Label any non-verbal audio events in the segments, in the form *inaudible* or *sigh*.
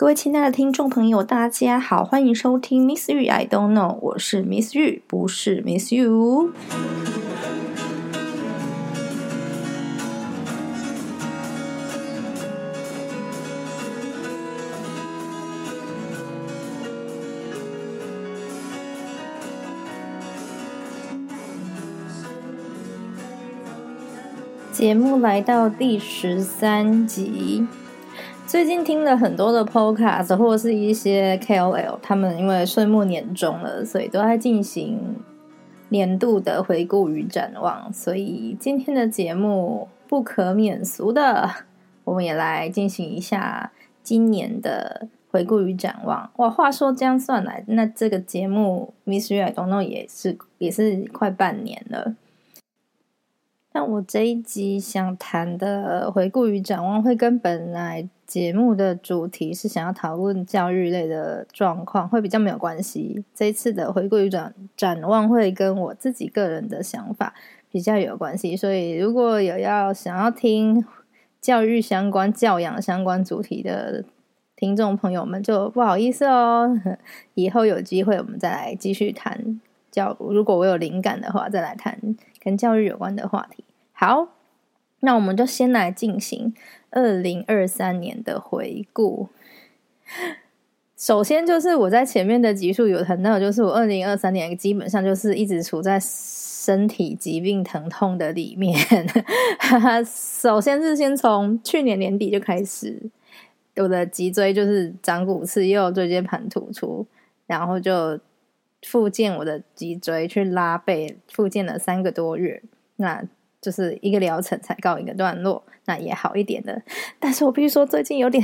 各位亲爱的听众朋友，大家好，欢迎收听 Miss 玉 I don't know，我是 Miss 玉，不是 Miss You。节目来到第十三集。最近听了很多的 podcast 或者是一些 KOL，他们因为岁末年终了，所以都在进行年度的回顾与展望。所以今天的节目不可免俗的，*laughs* 我们也来进行一下今年的回顾与展望。哇，话说这样算来，那这个节目 Miss You I Don't Know 也是也是快半年了。但我这一集想谈的回顾与展望，会跟本来节目的主题是想要讨论教育类的状况，会比较没有关系。这次的回顾与展展望，会跟我自己个人的想法比较有关系。所以，如果有要想要听教育相关、教养相关主题的听众朋友们，就不好意思哦。*laughs* 以后有机会，我们再来继续谈教。如果我有灵感的话，再来谈。跟教育有关的话题，好，那我们就先来进行二零二三年的回顾。首先就是我在前面的集数有谈到，就是我二零二三年基本上就是一直处在身体疾病疼痛的里面。*laughs* 首先是先从去年年底就开始，我的脊椎就是长骨刺，又椎间盘突出，然后就。复健我的脊椎，去拉背，复健了三个多月，那就是一个疗程才告一个段落，那也好一点的。但是我必须说，最近有点，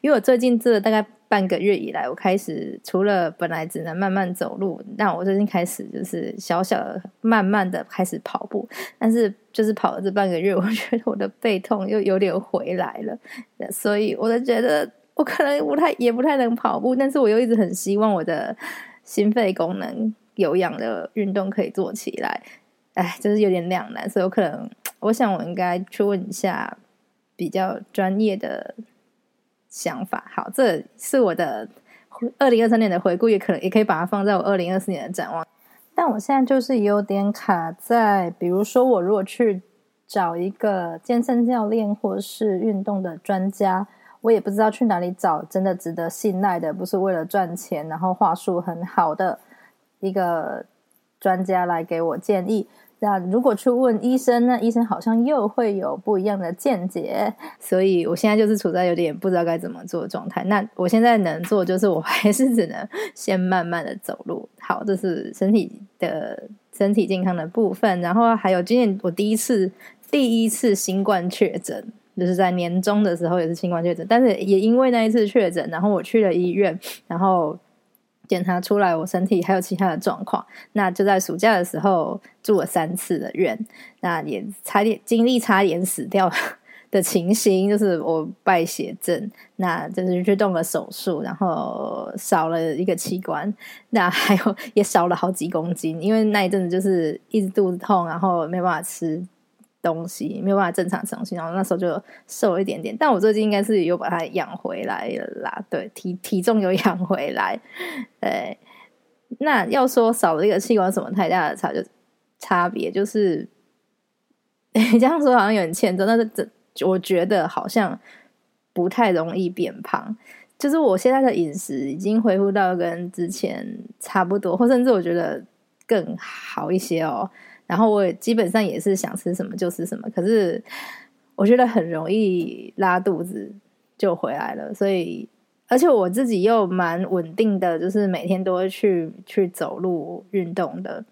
因为我最近这大概半个月以来，我开始除了本来只能慢慢走路，那我最近开始就是小小的、慢慢的开始跑步。但是就是跑了这半个月，我觉得我的背痛又有点回来了，所以我就觉得我可能不太也不太能跑步，但是我又一直很希望我的。心肺功能有氧的运动可以做起来，哎，就是有点两难，所以我可能，我想我应该去问一下比较专业的想法。好，这是我的二零二三年的回顾，也可能也可以把它放在我二零二四年的展望。但我现在就是有点卡在，比如说我如果去找一个健身教练或是运动的专家。我也不知道去哪里找真的值得信赖的，不是为了赚钱，然后话术很好的一个专家来给我建议。那如果去问医生，那医生好像又会有不一样的见解。所以我现在就是处在有点不知道该怎么做的状态。那我现在能做就是，我还是只能先慢慢的走路。好，这是身体的身体健康的部分。然后还有今年我第一次第一次新冠确诊。就是在年终的时候也是新冠确诊，但是也因为那一次确诊，然后我去了医院，然后检查出来我身体还有其他的状况，那就在暑假的时候住了三次的院，那也差点经历差点死掉的情形，就是我败血症，那就是去动了手术，然后少了一个器官，那还有也少了好几公斤，因为那一阵子就是一直肚子痛，然后没办法吃。东西没有办法正常吃东西，然后那时候就瘦了一点点，但我最近应该是有把它养回来了啦，对，体体重有养回来。对，那要说少了一个器官什么太大的差就差别，就是 *laughs* 这样说好像有点欠揍，但是这我觉得好像不太容易变胖，就是我现在的饮食已经恢复到跟之前差不多，或甚至我觉得更好一些哦。然后我基本上也是想吃什么就吃什么，可是我觉得很容易拉肚子就回来了，所以而且我自己又蛮稳定的，就是每天都会去去走路运动的，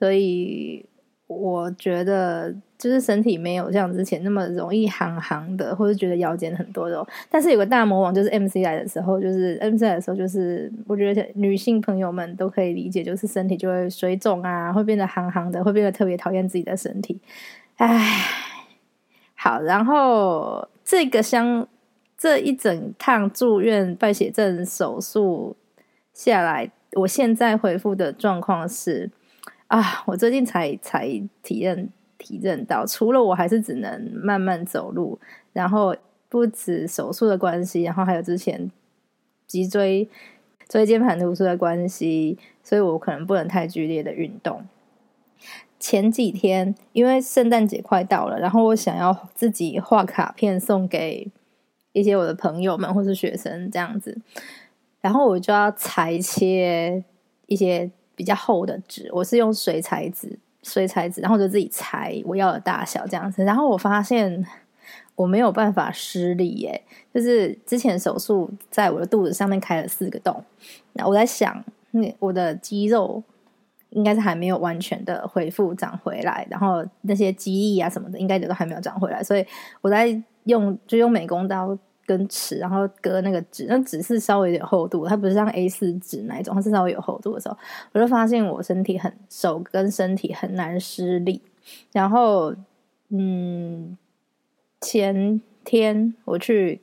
所以。我觉得就是身体没有像之前那么容易行行的，或者觉得腰间很多肉。但是有个大魔王，就是 MC 来的时候，就是 MC 来的时候，就是我觉得女性朋友们都可以理解，就是身体就会水肿啊，会变得行行的，会变得特别讨厌自己的身体。唉，好，然后这个相这一整趟住院败血症手术下来，我现在回复的状况是。啊，我最近才才体认体认到，除了我还是只能慢慢走路，然后不止手术的关系，然后还有之前脊椎椎间盘突出的关系，所以我可能不能太剧烈的运动。前几天因为圣诞节快到了，然后我想要自己画卡片送给一些我的朋友们或是学生这样子，然后我就要裁切一些比较厚的纸，我是用水彩纸。水彩纸，然后就自己裁我要的大小这样子。然后我发现我没有办法施力，耶，就是之前手术在我的肚子上面开了四个洞。那我在想，那我的肌肉应该是还没有完全的恢复长回来，然后那些肌力啊什么的，应该也都还没有长回来。所以我在用就用美工刀。跟尺，然后割那个纸，那纸是稍微有点厚度，它不是像 A 四纸那一种，它是稍微有厚度的时候，我就发现我身体很手跟身体很难施力。然后，嗯，前天我去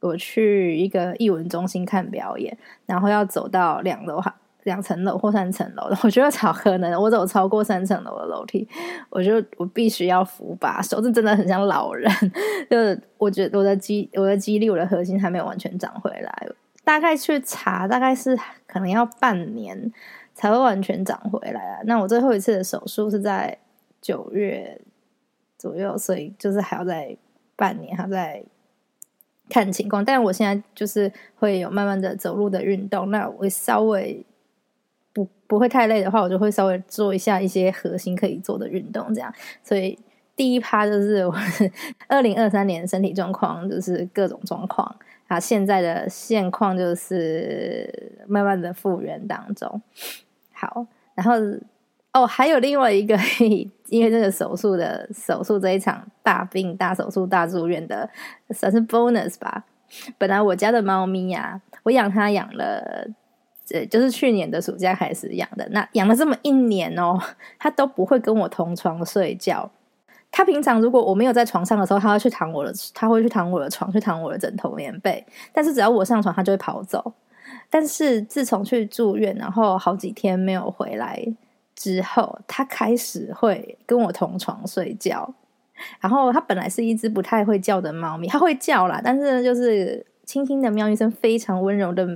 我去一个艺文中心看表演，然后要走到两楼哈。两层楼或三层楼的，我觉得超可能。我走超过三层楼的楼梯，我就我必须要扶把手，这真的很像老人。*laughs* 就我觉得我的肌、我的肌力、我的核心还没有完全长回来。大概去查，大概是可能要半年才会完全长回来啊。那我最后一次的手术是在九月左右，所以就是还要在半年，还在看情况。但我现在就是会有慢慢的走路的运动，那我稍微。不会太累的话，我就会稍微做一下一些核心可以做的运动，这样。所以第一趴就是我 *laughs* 二零二三年身体状况，就是各种状况啊。现在的现况就是慢慢的复原当中。好，然后哦，还有另外一个，*laughs* 因为这个手术的手术这一场大病、大手术、大住院的，算是 bonus 吧。本来我家的猫咪呀，我养它养了。呃，就是去年的暑假开始养的，那养了这么一年哦，它都不会跟我同床睡觉。它平常如果我没有在床上的时候，它会去躺我的，它会去躺我的床，去躺我的枕头、棉被。但是只要我上床，它就会跑走。但是自从去住院，然后好几天没有回来之后，它开始会跟我同床睡觉。然后它本来是一只不太会叫的猫咪，它会叫啦，但是就是轻轻的喵一声，非常温柔的。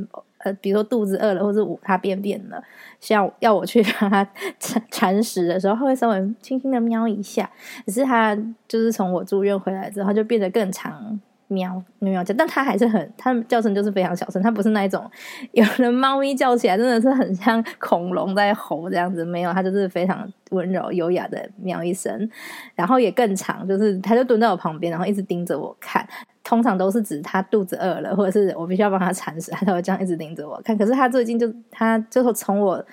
呃，比如说肚子饿了，或者它便便了，像要我去让它 *laughs* 铲铲屎的时候，它会稍微轻轻的喵一下。只是它就是从我住院回来之后，就变得更长喵喵叫，但它还是很，它叫声就是非常小声，它不是那一种有的猫咪叫起来真的是很像恐龙在吼这样子，没有，它就是非常温柔优雅的喵一声，然后也更长，就是它就蹲在我旁边，然后一直盯着我看。通常都是指他肚子饿了，或者是我必须要帮他铲屎，他才会这样一直盯着我看。可是他最近就他就是从我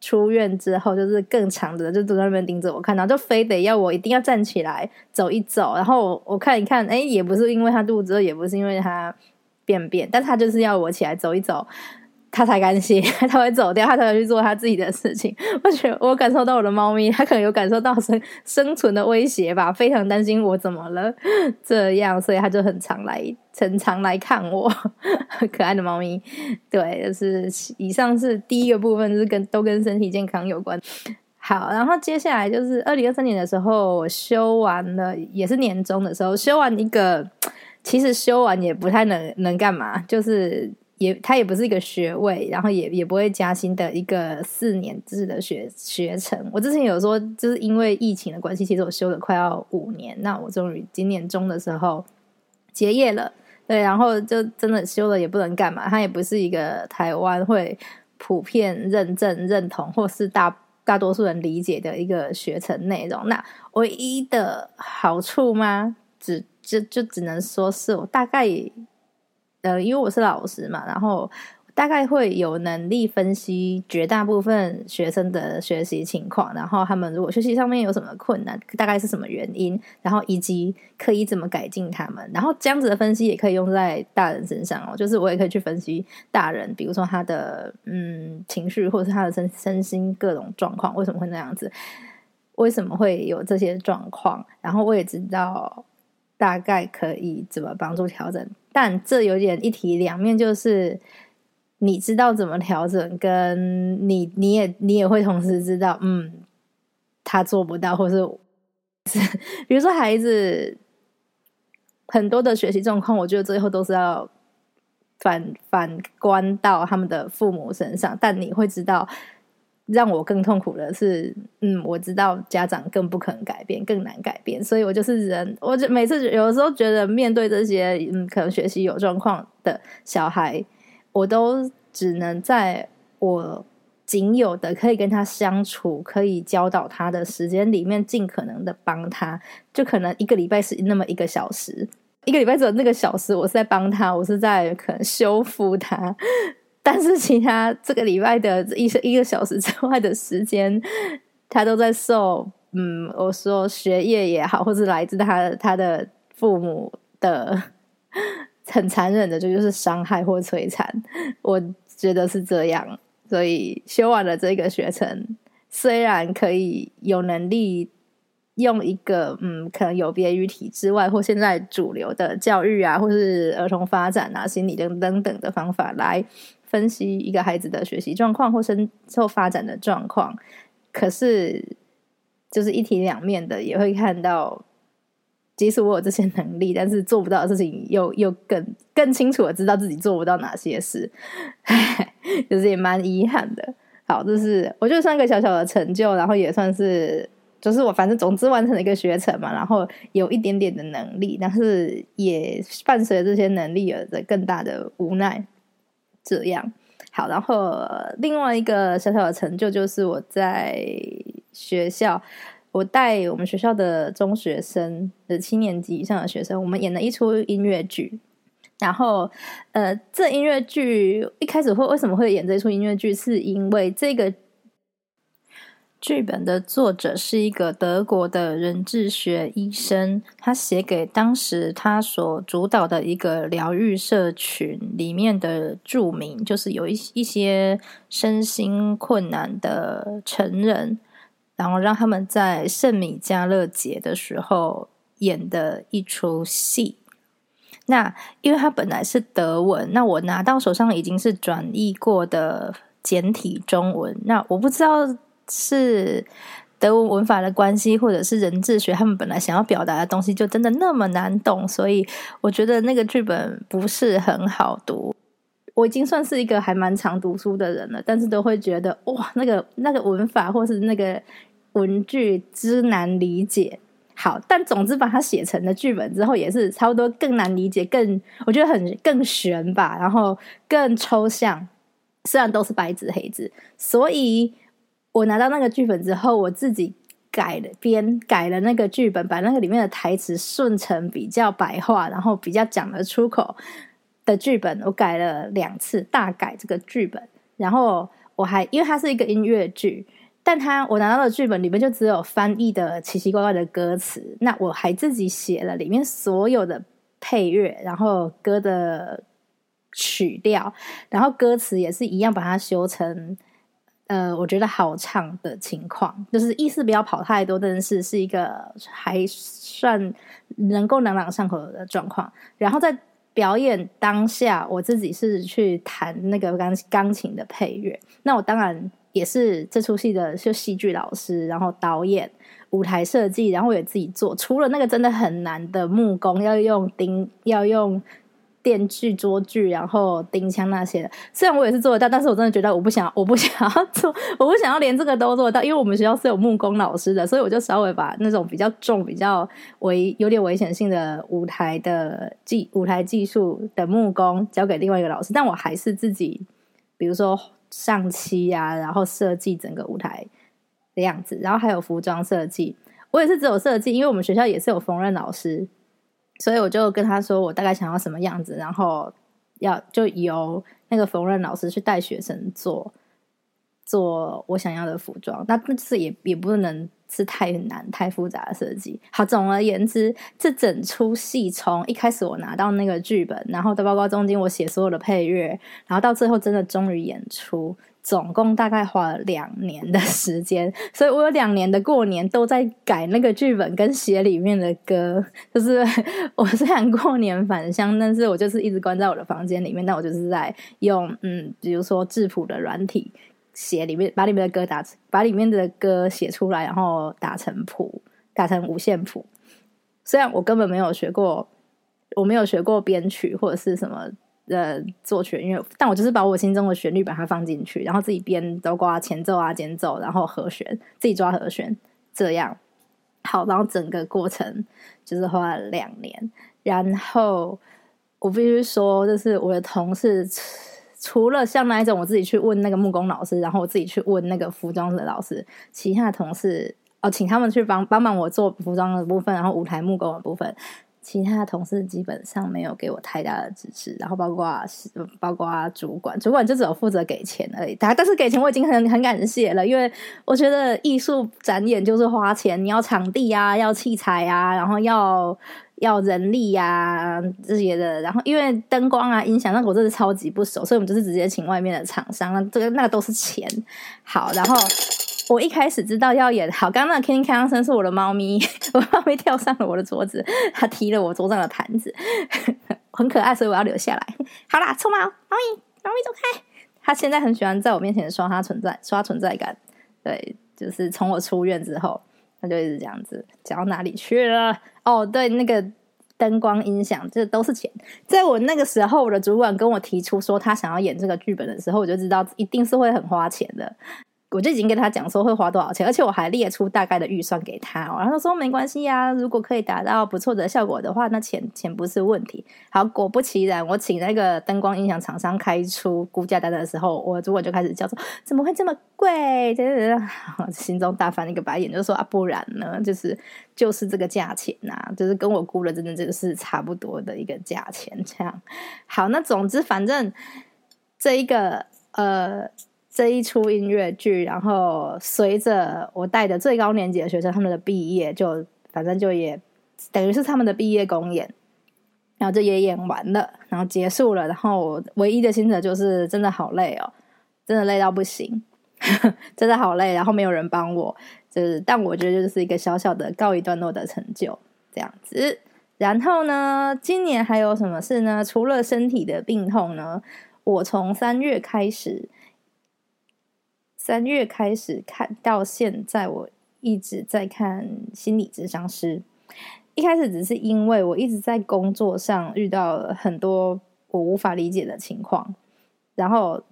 出院之后，就是更长的就都在那边盯着我看，然后就非得要我一定要站起来走一走，然后我看一看，哎，也不是因为他肚子饿，也不是因为他便便，但他就是要我起来走一走。他才甘心，*laughs* 他会走掉，他才会去做他自己的事情。*laughs* 我觉得我感受到我的猫咪，它可能有感受到生生存的威胁吧，非常担心我怎么了 *laughs* 这样，所以它就很常来，很常来看我。可爱的猫咪，对，就是以上是第一个部分，是跟都跟身体健康有关。好，然后接下来就是二零二三年的时候，我修完了，也是年终的时候修完一个，其实修完也不太能能干嘛，就是。也，它也不是一个学位，然后也也不会加薪的一个四年制的学学程。我之前有说，就是因为疫情的关系，其实我修了快要五年。那我终于今年中的时候结业了，对，然后就真的修了也不能干嘛。它也不是一个台湾会普遍认证、认同，或是大大多数人理解的一个学程内容。那唯一的好处吗？只就就只能说是我大概。呃，因为我是老师嘛，然后大概会有能力分析绝大部分学生的学习情况，然后他们如果学习上面有什么困难，大概是什么原因，然后以及可以怎么改进他们，然后这样子的分析也可以用在大人身上哦，就是我也可以去分析大人，比如说他的嗯情绪或者是他的身身心各种状况为什么会那样子，为什么会有这些状况，然后我也知道大概可以怎么帮助调整。但这有点一体两面，就是你知道怎么调整，跟你你也你也会同时知道，嗯，他做不到，或是是比如说孩子很多的学习状况，我觉得最后都是要反反观到他们的父母身上，但你会知道。让我更痛苦的是，嗯，我知道家长更不可能改变，更难改变，所以我就是人。我就每次有的时候觉得，面对这些嗯，可能学习有状况的小孩，我都只能在我仅有的可以跟他相处、可以教导他的时间里面，尽可能的帮他。就可能一个礼拜是那么一个小时，一个礼拜只有那个小时，我是在帮他，我是在可能修复他。但是其他这个礼拜的一一个小时之外的时间，他都在受嗯，我说学业也好，或是来自他他的父母的很残忍的，这就是伤害或摧残。我觉得是这样，所以修完了这个学程，虽然可以有能力用一个嗯，可能有别于体制外或现在主流的教育啊，或是儿童发展啊、心理等等等的方法来。分析一个孩子的学习状况或生后发展的状况，可是就是一体两面的，也会看到，即使我有这些能力，但是做不到的事情，又 *laughs* 又更更清楚的知道自己做不到哪些事，就是也蛮遗憾的。好，这是我觉得算一个小小的成就，然后也算是，就是我反正总之完成了一个学程嘛，然后有一点点的能力，但是也伴随这些能力而的更大的无奈。这样好，然后另外一个小小的成就就是我在学校，我带我们学校的中学生的七年级以上的学生，我们演了一出音乐剧。然后，呃，这音乐剧一开始会为什么会演这出音乐剧？是因为这个。剧本的作者是一个德国的人质学医生，他写给当时他所主导的一个疗愈社群里面的著名，就是有一一些身心困难的成人，然后让他们在圣米迦勒节的时候演的一出戏。那因为他本来是德文，那我拿到手上已经是转译过的简体中文，那我不知道。是德文文法的关系，或者是人质学，他们本来想要表达的东西就真的那么难懂，所以我觉得那个剧本不是很好读。我已经算是一个还蛮常读书的人了，但是都会觉得哇，那个那个文法或是那个文句之难理解。好，但总之把它写成了剧本之后，也是差不多更难理解，更我觉得很更玄吧，然后更抽象。虽然都是白纸黑字，所以。我拿到那个剧本之后，我自己改了编改了那个剧本，把那个里面的台词顺成比较白话，然后比较讲得出口的剧本，我改了两次，大改这个剧本。然后我还因为它是一个音乐剧，但它我拿到的剧本里面就只有翻译的奇奇怪怪的歌词，那我还自己写了里面所有的配乐，然后歌的曲调，然后歌词也是一样，把它修成。呃，我觉得好唱的情况，就是意思不要跑太多，但是是一个还算能够朗朗上口的状况。然后在表演当下，我自己是去弹那个钢钢琴的配乐。那我当然也是这出戏的就戏剧老师，然后导演、舞台设计，然后我也自己做。除了那个真的很难的木工，要用钉，要用。电锯、桌锯，然后钉枪那些的，虽然我也是做得到，但是我真的觉得我不想，我不想要做，我不想要连这个都做到，因为我们学校是有木工老师的，所以我就稍微把那种比较重、比较危、有点危险性的舞台的技、舞台技术的木工交给另外一个老师，但我还是自己，比如说上漆啊，然后设计整个舞台的样子，然后还有服装设计，我也是只有设计，因为我们学校也是有缝纫老师。所以我就跟他说，我大概想要什么样子，然后要就由那个缝纫老师去带学生做做我想要的服装。那那是也也不能是太难、太复杂的设计。好，总而言之，这整出戏从一开始我拿到那个剧本，然后到包括中间我写所有的配乐，然后到最后真的终于演出。总共大概花了两年的时间，所以我有两年的过年都在改那个剧本跟写里面的歌。就是 *laughs* 我虽然过年返乡，但是我就是一直关在我的房间里面。那我就是在用嗯，比如说质谱的软体写里面，把里面的歌打，把里面的歌写出来，然后打成谱，打成五线谱。虽然我根本没有学过，我没有学过编曲或者是什么。呃作曲音乐，但我就是把我心中的旋律把它放进去，然后自己编，包括前奏啊、间奏，然后和弦自己抓和弦，这样好，然后整个过程就是花了两年，然后我必须说，就是我的同事。除了像那一种，我自己去问那个木工老师，然后我自己去问那个服装的老师，其他的同事哦，请他们去帮帮忙我做服装的部分，然后舞台木工的部分，其他同事基本上没有给我太大的支持，然后包括包括主管，主管就只有负责给钱而已，但但是给钱我已经很很感谢了，因为我觉得艺术展演就是花钱，你要场地啊，要器材啊，然后要。要人力呀这些的，然后因为灯光啊、音响，那我真的超级不熟，所以我们就是直接请外面的厂商，那这个那个都是钱。好，然后我一开始知道要演，好，刚刚那 King 开声是我的猫咪，*laughs* 我猫咪跳上了我的桌子，它踢了我桌上的盘子，*laughs* 很可爱，所以我要留下来。好啦，臭猫，猫咪，猫咪走开。它现在很喜欢在我面前刷它存在，刷存在感。对，就是从我出院之后。他就一直这样子，讲到哪里去了？哦，对，那个灯光、音响，这都是钱。在我那个时候，我的主管跟我提出说他想要演这个剧本的时候，我就知道一定是会很花钱的。我就已经跟他讲说会花多少钱，而且我还列出大概的预算给他，然后他说没关系呀，如果可以达到不错的效果的话，那钱钱不是问题。好，果不其然，我请那个灯光音响厂商开出估价单的时候，我主管就开始叫说怎么会这么贵？*laughs* 心中大翻一个白眼，就说啊，不然呢？就是就是这个价钱呐，就是跟我估的真的就是差不多的一个价钱。这样好，那总之反正这一个呃。这一出音乐剧，然后随着我带的最高年级的学生他们的毕业，就反正就也等于是他们的毕业公演，然后就也演完了，然后结束了。然后唯一的心得就是真的好累哦，真的累到不行，*laughs* 真的好累。然后没有人帮我，就是但我觉得就是一个小小的告一段落的成就这样子。然后呢，今年还有什么事呢？除了身体的病痛呢，我从三月开始。三月开始看到现在，我一直在看心理咨商师。一开始只是因为我一直在工作上遇到了很多我无法理解的情况，然后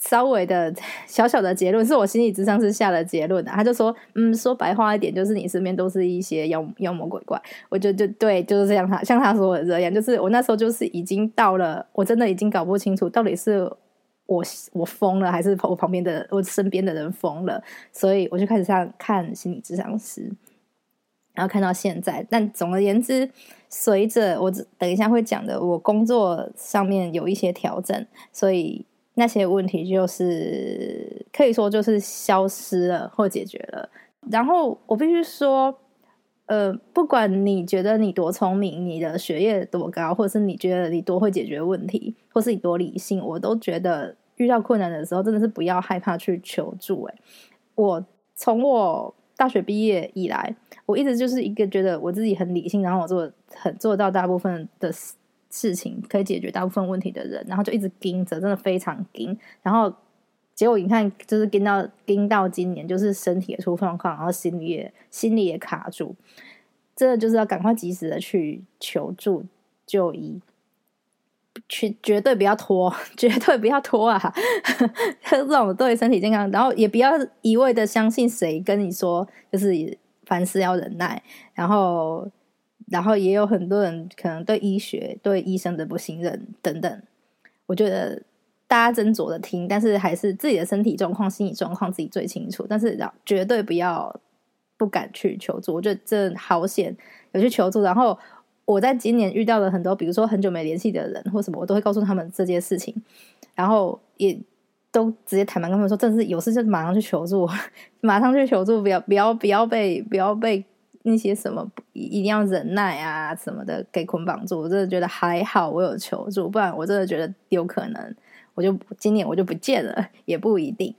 稍微的 *laughs* 小小的结论是我心理咨商师下的结论的。他就说：“嗯，说白话一点，就是你身边都是一些妖妖魔鬼怪。”我就就对，就是这样。他像他说的这样，就是我那时候就是已经到了，我真的已经搞不清楚到底是。我我疯了，还是我旁边的我身边的人疯了？所以我就开始上看心理治疗师，然后看到现在。但总而言之，随着我等一下会讲的，我工作上面有一些调整，所以那些问题就是可以说就是消失了或解决了。然后我必须说，呃，不管你觉得你多聪明，你的学业多高，或者是你觉得你多会解决问题，或是你多理性，我都觉得。遇到困难的时候，真的是不要害怕去求助。哎，我从我大学毕业以来，我一直就是一个觉得我自己很理性，然后我做很做到大部分的事情，可以解决大部分问题的人，然后就一直盯着，真的非常盯。然后结果你看，就是盯到盯到今年，就是身体也出状况，然后心里也心里也卡住，真的就是要赶快及时的去求助就医。去绝对不要拖，*laughs* 绝对不要拖啊！这种对身体健康，然后也不要一味的相信谁跟你说，就是凡事要忍耐。然后，然后也有很多人可能对医学、对医生的不信任等等。我觉得大家斟酌的听，但是还是自己的身体状况、心理状况自己最清楚。但是要绝对不要不敢去求助。我觉得这好险，有去求助，然后。我在今年遇到了很多，比如说很久没联系的人或什么，我都会告诉他们这件事情，然后也都直接坦白跟他们说，真的是有事就马上去求助，*laughs* 马上去求助，不要不要不要被不要被那些什么一定要忍耐啊什么的给捆绑住。我真的觉得还好，我有求助，不然我真的觉得有可能我就今年我就不见了，也不一定。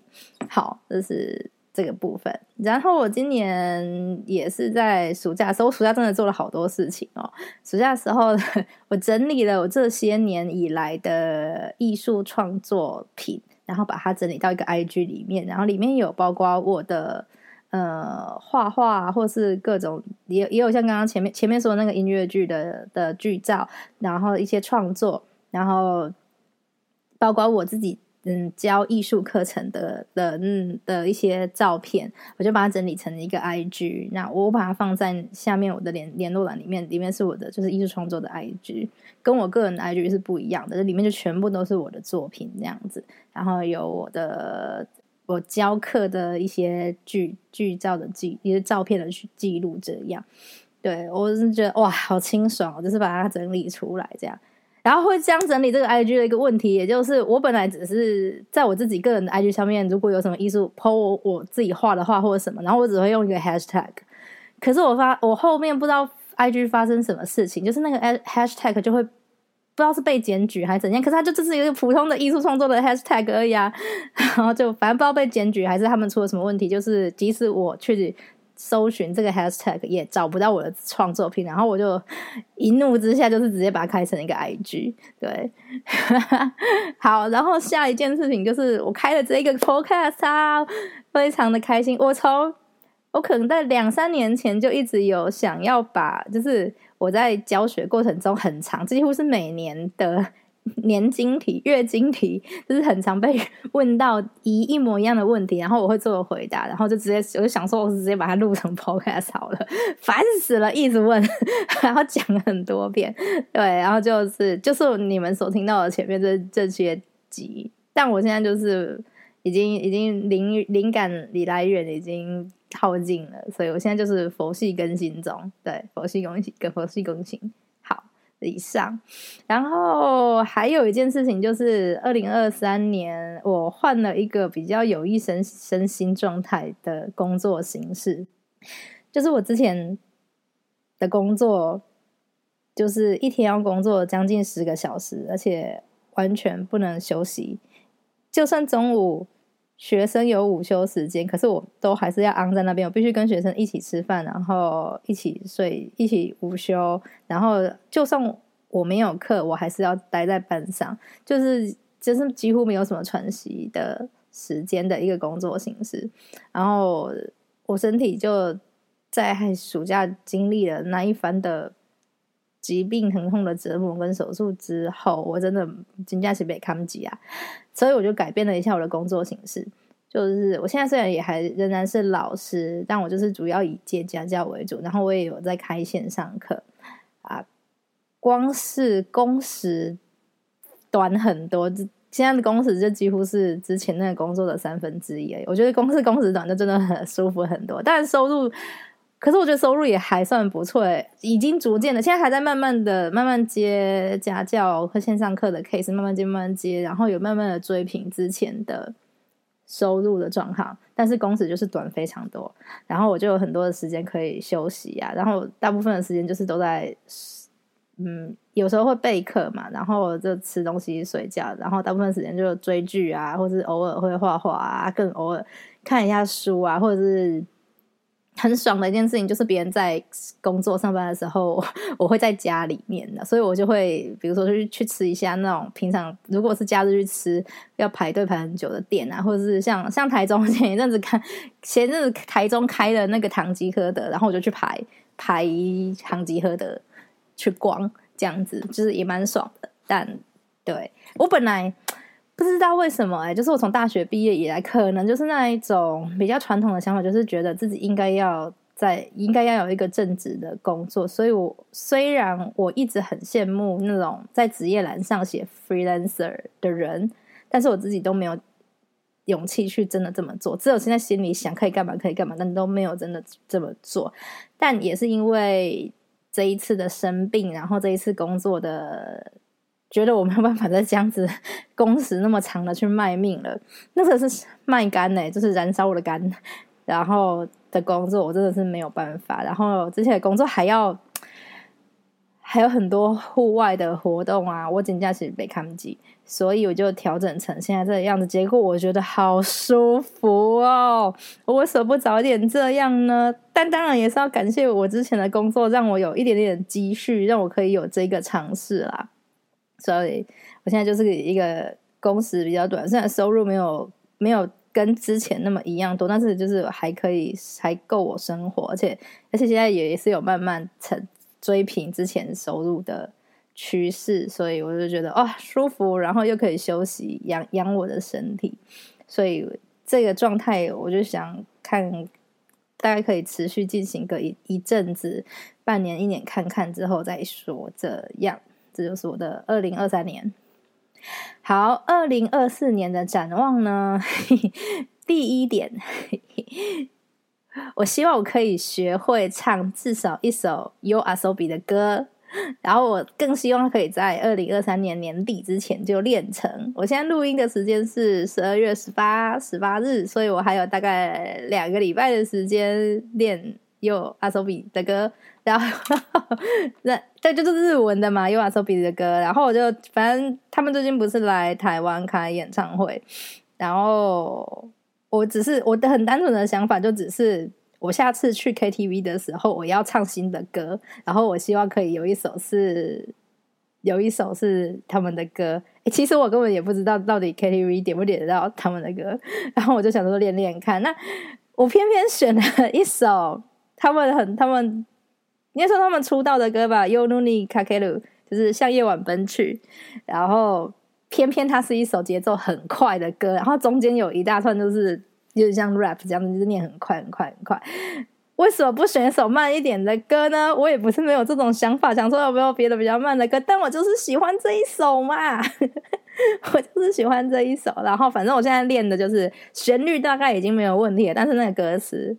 好，这是。这个部分，然后我今年也是在暑假的时候，暑假真的做了好多事情哦。暑假的时候，*laughs* 我整理了我这些年以来的艺术创作品，然后把它整理到一个 IG 里面，然后里面有包括我的呃画画，或是各种也也有像刚刚前面前面说的那个音乐剧的的剧照，然后一些创作，然后包括我自己。嗯，教艺术课程的的嗯的一些照片，我就把它整理成一个 IG，那我把它放在下面我的联联络栏里面，里面是我的就是艺术创作的 IG，跟我个人的 IG 是不一样的，这里面就全部都是我的作品这样子，然后有我的我教课的一些剧剧照的记一些照片的去记录这样，对我是觉得哇好清爽，我就是把它整理出来这样。然后会这样整理这个 IG 的一个问题，也就是我本来只是在我自己个人的 IG 上面，如果有什么艺术 po 我我自己画的画或者什么，然后我只会用一个 hashtag。可是我发我后面不知道 IG 发生什么事情，就是那个 hashtag 就会不知道是被检举还是怎样，可是它就只是一个普通的艺术创作的 hashtag 而已啊。*laughs* 然后就反正不知道被检举还是他们出了什么问题，就是即使我去。搜寻这个 hashtag 也找不到我的创作品，然后我就一怒之下就是直接把它开成一个 IG。对，*laughs* 好，然后下一件事情就是我开了这一个 podcast 啊，非常的开心。我从我可能在两三年前就一直有想要把，就是我在教学过程中很长，几乎是每年的。*laughs* 年经题、月经题，*laughs* 就是很常被问到一一模一样的问题，然后我会做个回答，然后就直接我就想说，我直接把它录成 podcast 好了，*laughs* 烦死了，一直问，然后讲很多遍，对，然后就是就是你们所听到的前面这这些集，但我现在就是已经已经灵灵感里来源已经耗尽了，所以我现在就是佛系更新中，对，佛系更新跟佛系更新。以上，然后还有一件事情就是，二零二三年我换了一个比较有益身身心状态的工作形式，就是我之前的工作，就是一天要工作将近十个小时，而且完全不能休息，就算中午。学生有午休时间，可是我都还是要昂在那边，我必须跟学生一起吃饭，然后一起睡，一起午休，然后就算我没有课，我还是要待在班上，就是就是几乎没有什么喘息的时间的一个工作形式。然后我身体就在暑假经历了那一番的疾病疼痛的折磨跟手术之后，我真的真的是被看不起啊！所以我就改变了一下我的工作形式，就是我现在虽然也还仍然是老师，但我就是主要以接家教为主，然后我也有在开线上课啊。光是工时短很多，现在的工时就几乎是之前那个工作的三分之一。我觉得公司工时短就真的很 *laughs* 舒服很多，但收入。可是我觉得收入也还算不错，已经逐渐的，现在还在慢慢的、慢慢接家教和线上课的 case，慢慢接、慢慢接，然后有慢慢的追平之前的收入的状况。但是工时就是短非常多，然后我就有很多的时间可以休息啊，然后大部分的时间就是都在，嗯，有时候会备课嘛，然后就吃东西、睡觉，然后大部分时间就追剧啊，或是偶尔会画画啊，更偶尔看一下书啊，或者是。很爽的一件事情就是别人在工作上班的时候，我会在家里面的，所以我就会比如说去去吃一下那种平常如果是假日去吃要排队排很久的店啊，或者是像像台中 *laughs* 前一阵子看前阵子台中开的那个唐吉诃德，然后我就去排排唐吉诃德去逛，这样子就是也蛮爽的。但对我本来。不知道为什么哎，就是我从大学毕业以来，可能就是那一种比较传统的想法，就是觉得自己应该要在应该要有一个正职的工作。所以，我虽然我一直很羡慕那种在职业栏上写 freelancer 的人，但是我自己都没有勇气去真的这么做。只有现在心里想可以干嘛可以干嘛，但都没有真的这么做。但也是因为这一次的生病，然后这一次工作的。觉得我没有办法再这样子工时那么长的去卖命了，那个是卖肝呢，就是燃烧我的肝，然后的工作我真的是没有办法，然后之前的工作还要还有很多户外的活动啊，我请假其实被看不起，所以我就调整成现在这个样子，结果我觉得好舒服哦，我为什么不早点这样呢？但当然也是要感谢我之前的工作，让我有一点点积蓄，让我可以有这个尝试啦。所以，我现在就是一个工时比较短，虽然收入没有没有跟之前那么一样多，但是就是还可以还够我生活，而且而且现在也是有慢慢成追平之前收入的趋势，所以我就觉得哇舒服，然后又可以休息养养我的身体，所以这个状态我就想看，大概可以持续进行个一一阵子，半年一年看看之后再说。这样，这就是我的二零二三年。好，二零二四年的展望呢？*laughs* 第一点，*laughs* 我希望我可以学会唱至少一首 U R S O B 的歌，然后我更希望可以在二零二三年年底之前就练成。我现在录音的时间是十二月十八十八日，所以我还有大概两个礼拜的时间练有阿 S O B 的歌。然后，那这就是日文的嘛有阿 S O B 的歌。然后我就反正他们最近不是来台湾开演唱会，然后。我只是我的很单纯的想法，就只是我下次去 KTV 的时候，我要唱新的歌，然后我希望可以有一首是有一首是他们的歌。其实我根本也不知道到底 KTV 点不点得到他们的歌，然后我就想说练练看。那我偏偏选了一首他们很他们应该说他们出道的歌吧，《y o n u n i Kakeru》，就是向夜晚奔去，然后。偏偏它是一首节奏很快的歌，然后中间有一大串就是有点像 rap 这样子，就是念很快很快很快。为什么不选一首慢一点的歌呢？我也不是没有这种想法，想说有没有别的比较慢的歌，但我就是喜欢这一首嘛，*laughs* 我就是喜欢这一首。然后反正我现在练的就是旋律大概已经没有问题了，但是那个歌词，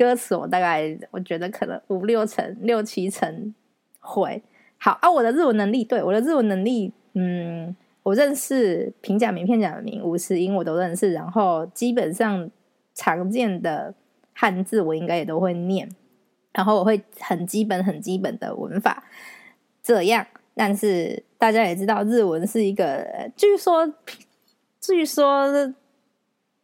歌词我大概我觉得可能五六成、六七成会好啊。我的日文能力，对我的日文能力，嗯。我认识平假名、片假名、五十音我都认识，然后基本上常见的汉字我应该也都会念，然后我会很基本、很基本的文法这样。但是大家也知道，日文是一个，据说，据说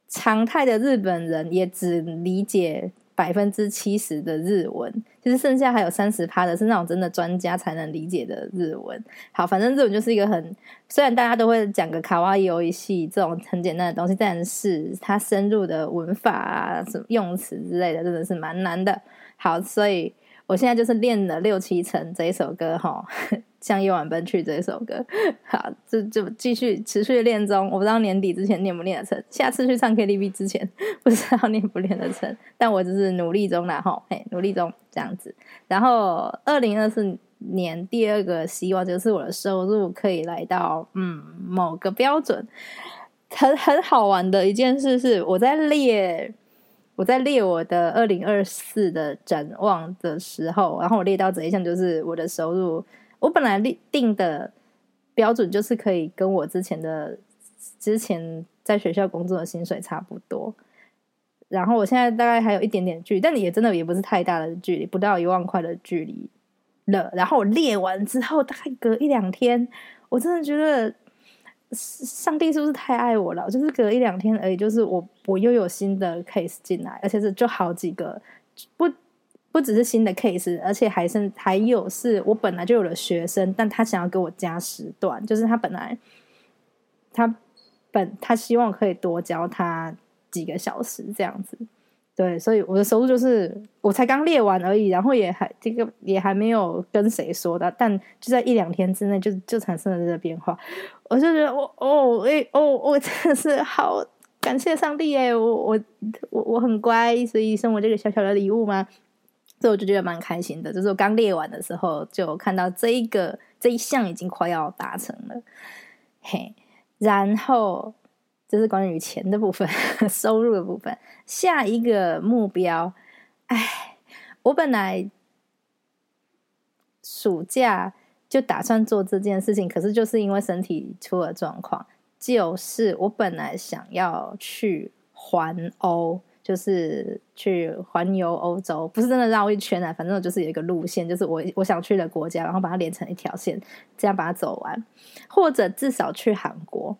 常态的日本人也只理解。百分之七十的日文，其实剩下还有三十趴的是那种真的专家才能理解的日文。好，反正日文就是一个很，虽然大家都会讲个卡哇伊游戏这种很简单的东西，但是它深入的文法啊、什么用词之类的，真的是蛮难的。好，所以。我现在就是练了六七成这一首歌哈，向夜晚奔去这一首歌，好，就就继续持续练中。我不知道年底之前练不练得成，下次去唱 KTV 之前不知道练不练得成，但我就是努力中啦哈，嘿，努力中这样子。然后二零二四年第二个希望就是我的收入可以来到嗯某个标准。很很好玩的一件事是我在列。我在列我的二零二四的展望的时候，然后我列到这一项就是我的收入。我本来立定的标准就是可以跟我之前的之前在学校工作的薪水差不多。然后我现在大概还有一点点距离，但也真的也不是太大的距离，不到一万块的距离了。然后我列完之后，大概隔一两天，我真的觉得。上帝是不是太爱我了？就是隔一两天而已，就是我我又有新的 case 进来，而且是就好几个，不不只是新的 case，而且还是还有是我本来就有了学生，但他想要给我加时段，就是他本来他本他希望可以多教他几个小时这样子。对，所以我的收入就是我才刚列完而已，然后也还这个也还没有跟谁说的，但就在一两天之内就就产生了这个变化，我就觉得我哦诶哦我真的是好感谢上帝诶，我我我我很乖，所以送我这个小小的礼物嘛，所以我就觉得蛮开心的。就是我刚列完的时候就看到这一个这一项已经快要达成了，嘿，然后。这是关于钱的部分，*laughs* 收入的部分。下一个目标，哎，我本来暑假就打算做这件事情，可是就是因为身体出了状况，就是我本来想要去环欧，就是去环游欧洲，不是真的绕一圈啊，反正就是有一个路线，就是我我想去的国家，然后把它连成一条线，这样把它走完，或者至少去韩国，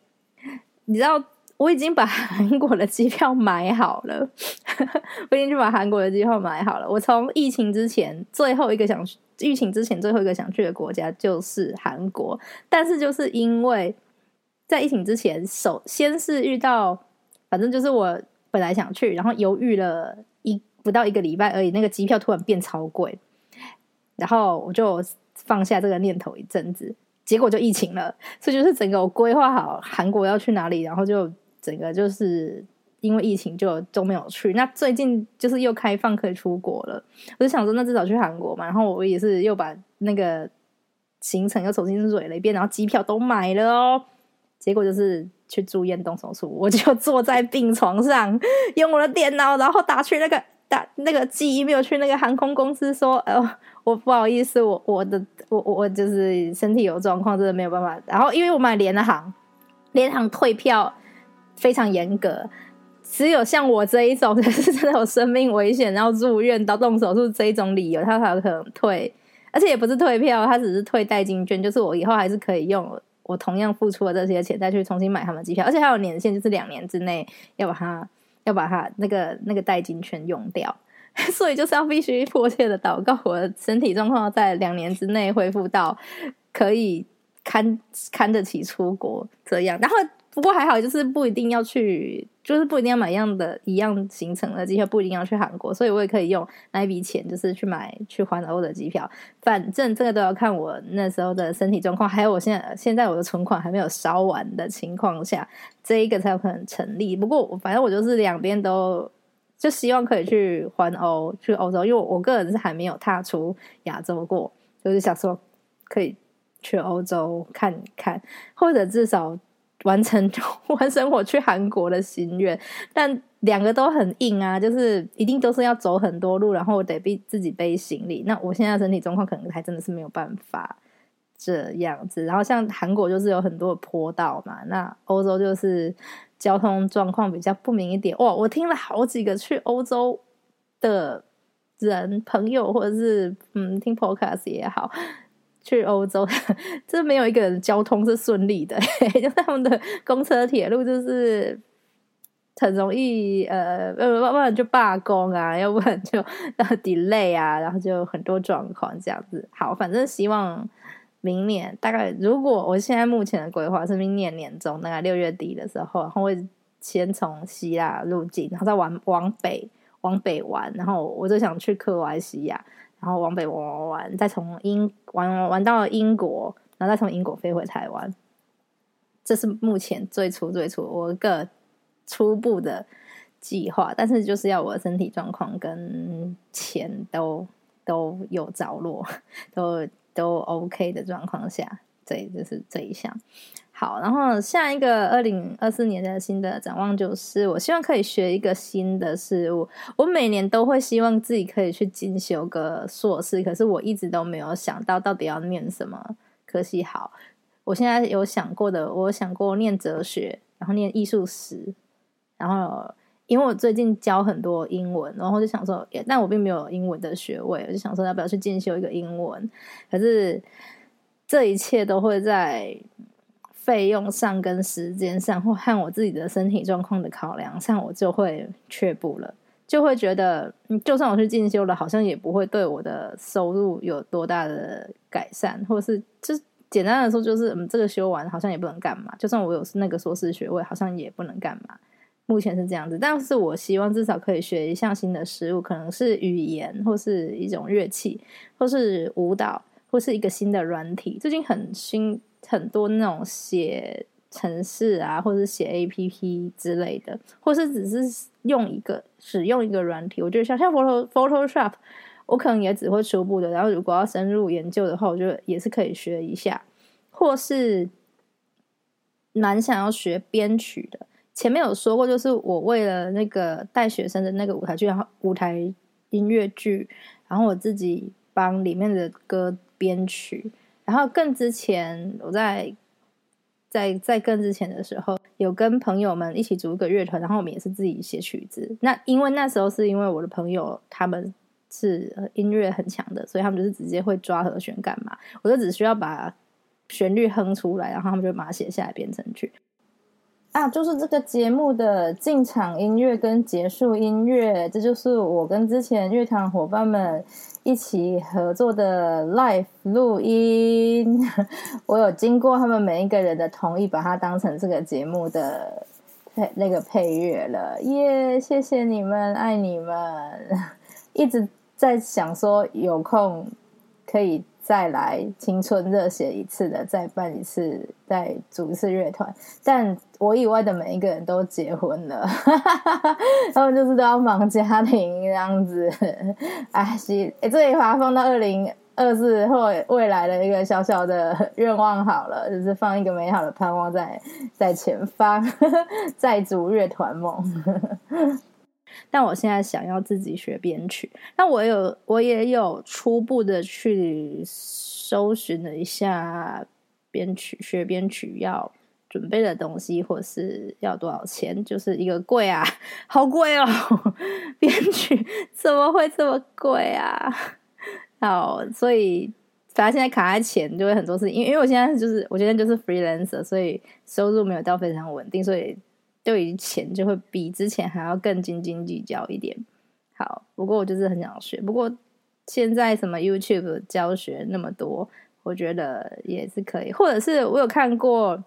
你知道。我已经把 *laughs* 韩国的机票买好了，*laughs* 我已经去把韩国的机票买好了。我从疫情之前最后一个想疫情之前最后一个想去的国家就是韩国，但是就是因为在疫情之前，首先是遇到，反正就是我本来想去，然后犹豫了一不到一个礼拜而已，那个机票突然变超贵，然后我就放下这个念头一阵子，结果就疫情了，所以就是整个我规划好韩国要去哪里，然后就整个就是因为疫情就都没有去。那最近就是又开放可以出国了，我就想说那至少去韩国嘛。然后我也是又把那个行程又重新蕊了一遍，然后机票都买了哦。结果就是去住院动手术，我就坐在病床上用我的电脑，然后打去那个打那个寄 email 去那个航空公司说，呃，我不好意思，我我的我我就是身体有状况，真的没有办法。然后因为我买联航，联航退票非常严格，只有像我这一种 *laughs* 就是真的有生命危险，然后住院到动手术这一种理由，他才可能退，而且也不是退票，他只是退代金券，就是我以后还是可以用。我同样付出了这些钱，再去重新买他们机票，而且还有年限，就是两年之内要把它要把它那个那个代金券用掉，*laughs* 所以就是要必须迫切的祷告，我身体状况在两年之内恢复到可以堪堪得起出国这样，然后。不过还好，就是不一定要去，就是不一定要买一样的一样行程的机票，不一定要去韩国，所以我也可以用那一笔钱，就是去买去环欧的机票。反正这个都要看我那时候的身体状况，还有我现在现在我的存款还没有烧完的情况下，这一个才有可能成立。不过反正我就是两边都就希望可以去环欧，去欧洲，因为我个人是还没有踏出亚洲过，就是想说可以去欧洲看看，或者至少。完成完成我去韩国的心愿，但两个都很硬啊，就是一定都是要走很多路，然后得背自己背行李。那我现在身体状况可能还真的是没有办法这样子。然后像韩国就是有很多坡道嘛，那欧洲就是交通状况比较不明一点。哇，我听了好几个去欧洲的人朋友，或者是嗯听 podcast 也好。去欧洲，*laughs* 这没有一个人交通是顺利的，*laughs* 就他们的公车、铁路就是很容易，呃，要不然就罢工啊，要不然就 *laughs* delay 啊，然后就很多状况这样子。好，反正希望明年大概，如果我现在目前的规划是明年年中，大概六月底的时候，然后会先从希腊入境，然后再往往北往北玩，然后我就想去克罗埃西亚。然后往北玩玩玩，再从英玩玩玩到英国，然后再从英国飞回台湾。这是目前最初最初我个初步的计划，但是就是要我的身体状况跟钱都都有着落，*laughs* 都都 OK 的状况下，对，就是这一项。好，然后下一个二零二四年的新的展望就是，我希望可以学一个新的事物。我每年都会希望自己可以去进修个硕士，可是我一直都没有想到到底要念什么。可惜好，我现在有想过的，我想过念哲学，然后念艺术史，然后因为我最近教很多英文，然后就想说，但我并没有英文的学位，我就想说要不要去进修一个英文。可是这一切都会在。费用上跟时间上，或和我自己的身体状况的考量上，我就会却步了，就会觉得，就算我去进修了，好像也不会对我的收入有多大的改善，或是，就简单的说，就是嗯，这个修完好像也不能干嘛，就算我有那个硕士学位，好像也不能干嘛。目前是这样子，但是我希望至少可以学一项新的事物，可能是语言，或是一种乐器，或是舞蹈，或是一个新的软体，最近很新。很多那种写程式啊，或者写 A P P 之类的，或是只是用一个使用一个软体，我觉得像像 Photo Photoshop，我可能也只会初步的。然后如果要深入研究的话，我觉得也是可以学一下。或是蛮想要学编曲的。前面有说过，就是我为了那个带学生的那个舞台剧，然后舞台音乐剧，然后我自己帮里面的歌编曲。然后更之前，我在在在更之前的时候，有跟朋友们一起组一个乐团，然后我们也是自己写曲子。那因为那时候是因为我的朋友他们是音乐很强的，所以他们就是直接会抓和弦干嘛，我就只需要把旋律哼出来，然后他们就把它写下来编成曲。啊，就是这个节目的进场音乐跟结束音乐，这就是我跟之前乐团伙伴们一起合作的 live 录音。*laughs* 我有经过他们每一个人的同意，把它当成这个节目的配那个配乐了。耶，谢谢你们，爱你们！*laughs* 一直在想说有空可以。再来青春热血一次的，再办一次，再组一次乐团。但我以外的每一个人都结婚了，*laughs* 他们就是都要忙家庭这样子。*laughs* 哎，希哎，这一把放到二零二四或未来的一个小小的愿望好了，就是放一个美好的盼望在在前方，再组乐团梦。*laughs* 但我现在想要自己学编曲，那我有我也有初步的去搜寻了一下编曲学编曲要准备的东西，或是要多少钱，就是一个贵啊，好贵哦！编曲怎么会这么贵啊？好，所以反正现在卡在钱就会很多事情，因为因为我现在就是我现在就是 freelancer，所以收入没有到非常稳定，所以。对于钱就会比之前还要更斤斤计较一点。好，不过我就是很想学。不过现在什么 YouTube 教学那么多，我觉得也是可以。或者是我有看过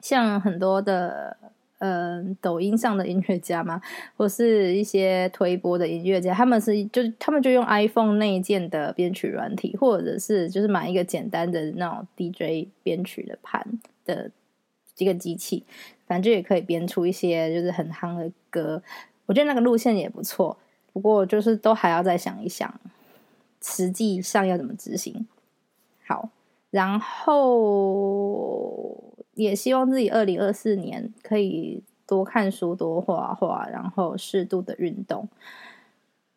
像很多的嗯抖音上的音乐家嘛，或是一些推播的音乐家，他们是就他们就用 iPhone 内建的编曲软体，或者是就是买一个简单的那种 DJ 编曲的盘的这个机器。反正也可以编出一些就是很夯的歌，我觉得那个路线也不错。不过就是都还要再想一想，实际上要怎么执行。好，然后也希望自己二零二四年可以多看书、多画画，然后适度的运动。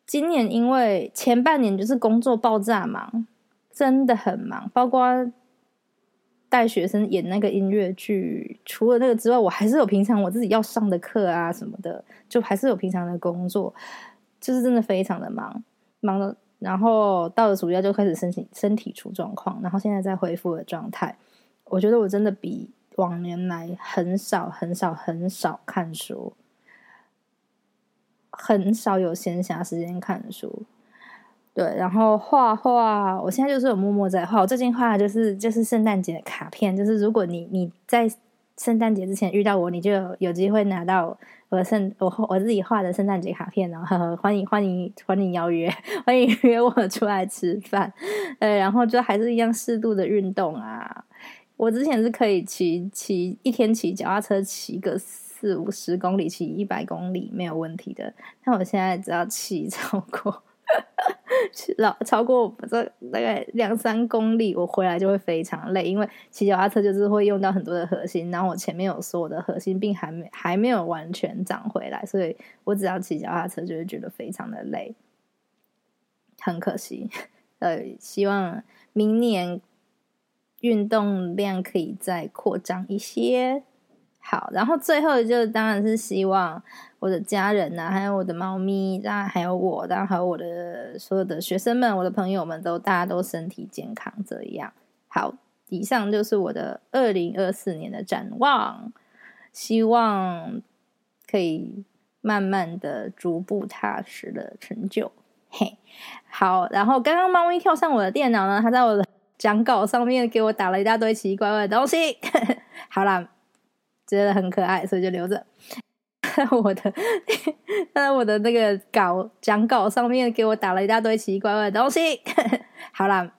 今年因为前半年就是工作爆炸忙，真的很忙，包括。带学生演那个音乐剧，除了那个之外，我还是有平常我自己要上的课啊什么的，就还是有平常的工作，就是真的非常的忙，忙的。然后到了暑假就开始身体身体出状况，然后现在在恢复的状态。我觉得我真的比往年来很少很少很少看书，很少有闲暇时间看书。对，然后画画，我现在就是有默默在画。我最近画的就是就是圣诞节的卡片，就是如果你你在圣诞节之前遇到我，你就有机会拿到我圣我我自己画的圣诞节卡片，然 *laughs* 后欢迎欢迎欢迎邀约，*laughs* 欢迎约我出来吃饭。*laughs* 呃，然后就还是一样适度的运动啊。我之前是可以骑骑一天骑脚踏车骑个四五十公里，骑一百公里没有问题的，但我现在只要骑超过。*laughs* 老超过这大概两三公里，我回来就会非常累，因为骑脚踏车就是会用到很多的核心，然后我前面有说我的核心并还没还没有完全长回来，所以我只要骑脚踏车就会觉得非常的累，很可惜。*laughs* 呃，希望明年运动量可以再扩张一些。好，然后最后就当然是希望我的家人呐，还有我的猫咪，当然还有我，当然还有我的所有的学生们，我的朋友们都大家都身体健康。这样好，以上就是我的二零二四年的展望，希望可以慢慢的、逐步踏实的成就。嘿，好，然后刚刚猫咪跳上我的电脑呢，它在我的讲稿上面给我打了一大堆奇奇怪怪的东西。*laughs* 好啦。觉得很可爱，所以就留着。*laughs* 我的，*laughs* 在我的那个稿讲稿上面给我打了一大堆奇奇怪怪的东西。好啦，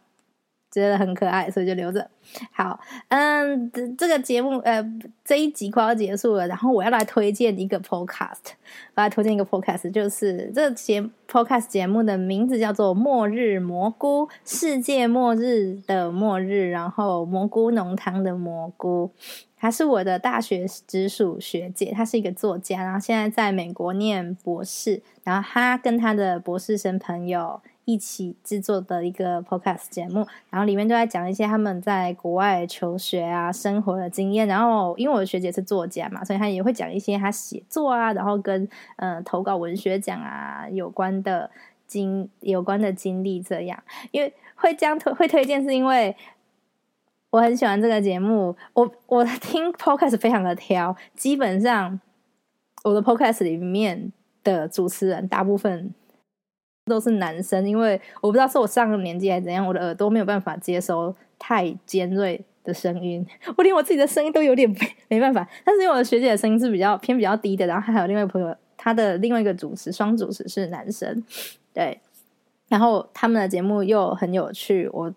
觉得很可爱，所以就留着。好，嗯，这个节目呃这一集快要结束了，然后我要来推荐一个 podcast，我来推荐一个 podcast，就是这节 podcast 节目的名字叫做《末日蘑菇》，世界末日的末日，然后蘑菇浓汤的蘑菇。她是我的大学直属学姐，她是一个作家，然后现在在美国念博士。然后她跟她的博士生朋友一起制作的一个 podcast 节目，然后里面都在讲一些他们在国外求学啊、生活的经验。然后因为我的学姐是作家嘛，所以她也会讲一些她写作啊，然后跟嗯投稿文学奖啊有关的经有关的经历。这样，因为会这样推会推荐，是因为。我很喜欢这个节目，我我听 podcast 非常的挑，基本上我的 podcast 里面的主持人大部分都是男生，因为我不知道是我上了年纪还是怎样，我的耳朵没有办法接收太尖锐的声音，*laughs* 我连我自己的声音都有点没没办法。但是因为我的学姐的声音是比较偏比较低的，然后还有另外一个朋友，他的另外一个主持双主持是男生，对。然后他们的节目又很有趣，我。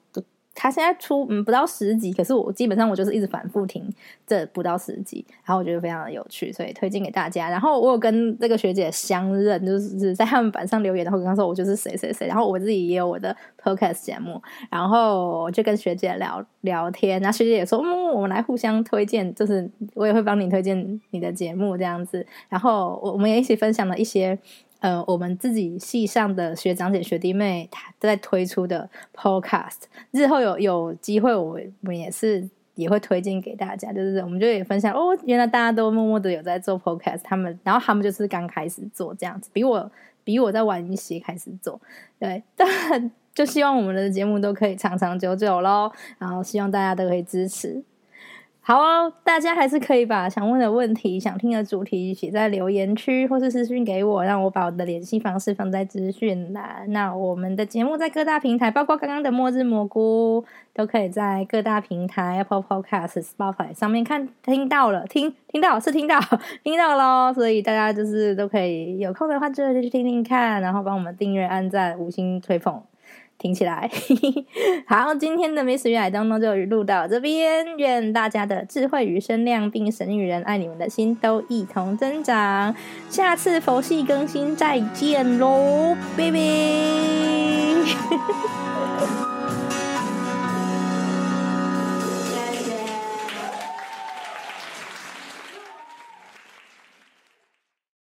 他现在出嗯不到十集，可是我基本上我就是一直反复听这不到十集，然后我觉得非常的有趣，所以推荐给大家。然后我有跟这个学姐相认，就是在他们板上留言，然后跟她说我就是谁谁谁。然后我自己也有我的 podcast 节目，然后就跟学姐聊聊天，然后学姐也说嗯我们来互相推荐，就是我也会帮你推荐你的节目这样子。然后我我们也一起分享了一些。呃，我们自己系上的学长姐、学弟妹，他在推出的 Podcast，日后有有机会，我们也是也会推荐给大家。就是我们就也分享哦，原来大家都默默的有在做 Podcast，他们，然后他们就是刚开始做这样子，比我比我在晚一些开始做，对，但就希望我们的节目都可以长长久久喽，然后希望大家都可以支持。好哦，大家还是可以把想问的问题、想听的主题写在留言区，或是私信给我，让我把我的联系方式放在资讯栏。那我们的节目在各大平台，包括刚刚的末日蘑菇，都可以在各大平台 Apple Podcast、Spotify 上面看听到了，听听到是听到听到喽。所以大家就是都可以有空的话，就去听听看，然后帮我们订阅、按赞、五星吹捧。听起来 *laughs* 好，今天的 Miss 与海当中就录到这边。愿大家的智慧与声量，并神与人爱你们的心都一同增长。下次佛系更新再见喽，拜拜。